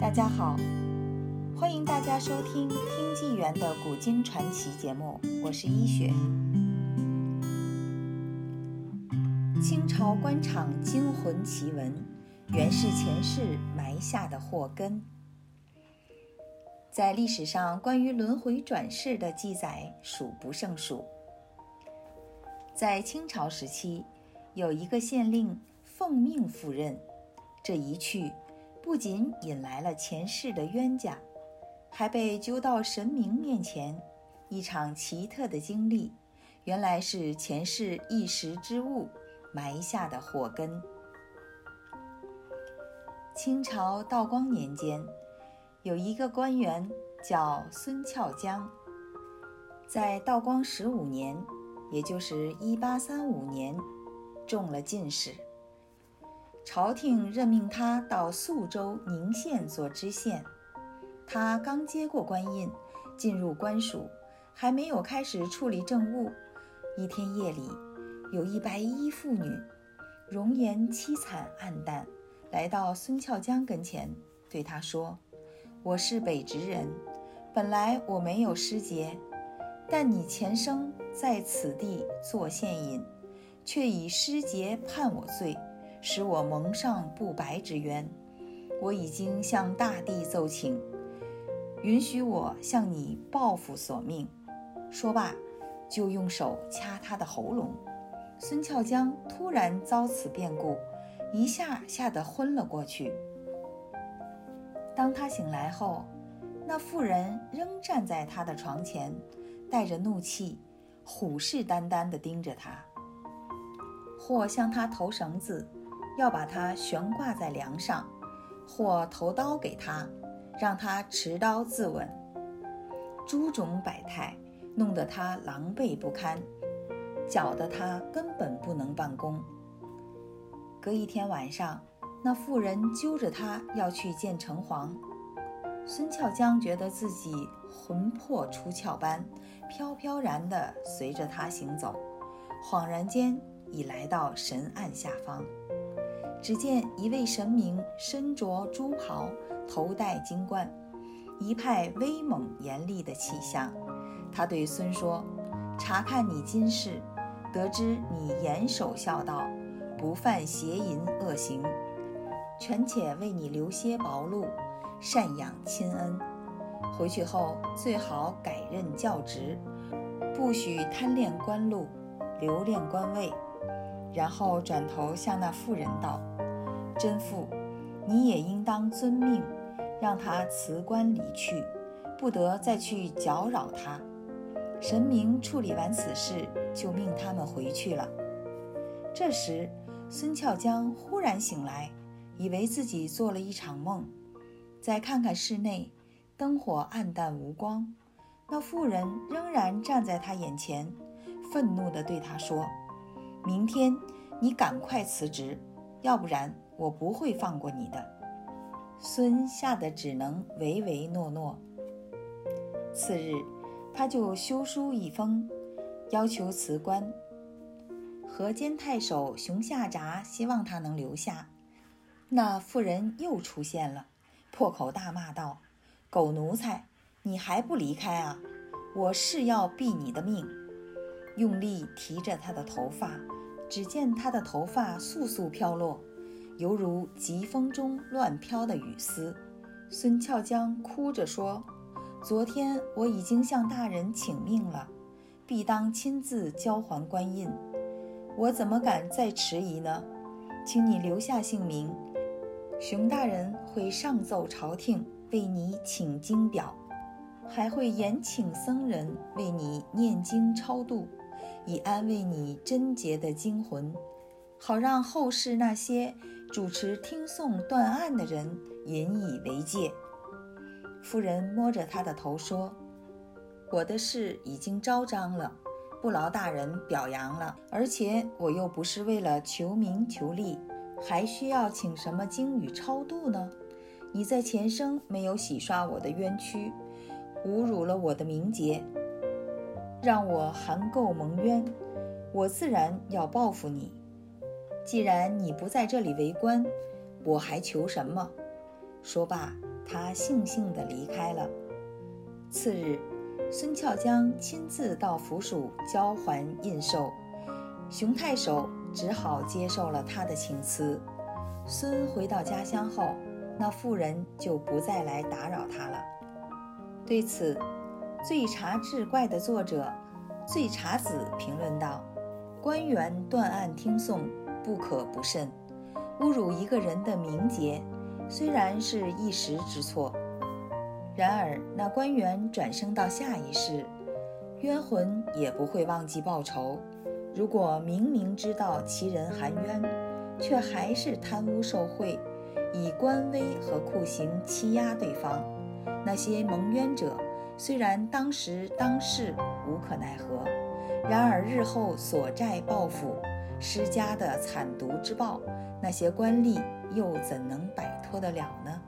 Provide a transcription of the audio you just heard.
大家好，欢迎大家收听《听纪元的古今传奇》节目，我是医学。清朝官场惊魂奇闻，原是前世埋下的祸根。在历史上，关于轮回转世的记载数不胜数。在清朝时期，有一个县令奉命赴任，这一去。不仅引来了前世的冤家，还被揪到神明面前。一场奇特的经历，原来是前世一时之误埋下的祸根。清朝道光年间，有一个官员叫孙翘江，在道光十五年，也就是一八三五年，中了进士。朝廷任命他到宿州宁县做知县，他刚接过官印，进入官署，还没有开始处理政务。一天夜里，有一白衣妇女，容颜凄惨暗淡，来到孙俏江跟前，对他说：“我是北直人，本来我没有失节，但你前生在此地做县尹，却以失节判我罪。”使我蒙上不白之冤，我已经向大地奏请，允许我向你报复索命。说罢，就用手掐他的喉咙。孙俏江突然遭此变故，一下吓得昏了过去。当他醒来后，那妇人仍站在他的床前，带着怒气，虎视眈眈地盯着他，或向他投绳子。要把他悬挂在梁上，或投刀给他，让他持刀自刎。诸种百态弄得他狼狈不堪，搅得他根本不能办公。隔一天晚上，那妇人揪着他要去见城隍。孙俏江觉得自己魂魄出窍般，飘飘然地随着他行走，恍然间已来到神案下方。只见一位神明身着朱袍，头戴金冠，一派威猛严厉的气象。他对孙说：“查看你今世，得知你严守孝道，不犯邪淫恶行，权且为你留些薄禄，赡养亲恩。回去后最好改任教职，不许贪恋官禄，留恋官位。”然后转头向那妇人道：“真妇，你也应当遵命，让他辞官离去，不得再去搅扰他。”神明处理完此事，就命他们回去了。这时，孙俏江忽然醒来，以为自己做了一场梦，再看看室内，灯火暗淡无光，那妇人仍然站在他眼前，愤怒地对他说。明天，你赶快辞职，要不然我不会放过你的。孙吓得只能唯唯诺诺。次日，他就修书一封，要求辞官。河间太守熊夏札希望他能留下。那妇人又出现了，破口大骂道：“狗奴才，你还不离开啊！我是要毙你的命！”用力提着他的头发，只见他的头发簌簌飘落，犹如疾风中乱飘的雨丝。孙俏江哭着说：“昨天我已经向大人请命了，必当亲自交还官印，我怎么敢再迟疑呢？请你留下姓名，熊大人会上奏朝廷为你请经表，还会延请僧人为你念经超度。”以安慰你贞洁的精魂，好让后世那些主持听诵断案的人引以为戒。夫人摸着他的头说：“我的事已经昭彰了，不劳大人表扬了。而且我又不是为了求名求利，还需要请什么经语超度呢？你在前生没有洗刷我的冤屈，侮辱了我的名节。”让我含垢蒙冤，我自然要报复你。既然你不在这里为官，我还求什么？说罢，他悻悻地离开了。次日，孙俏江亲自到府署交还印绶，熊太守只好接受了他的请辞。孙回到家乡后，那妇人就不再来打扰他了。对此，《醉茶志怪》的作者醉茶子评论道：“官员断案听讼，不可不慎。侮辱一个人的名节，虽然是一时之错，然而那官员转生到下一世，冤魂也不会忘记报仇。如果明明知道其人含冤，却还是贪污受贿，以官威和酷刑欺压对方。”那些蒙冤者，虽然当时当世无可奈何，然而日后所债报复施加的惨毒之报，那些官吏又怎能摆脱得了呢？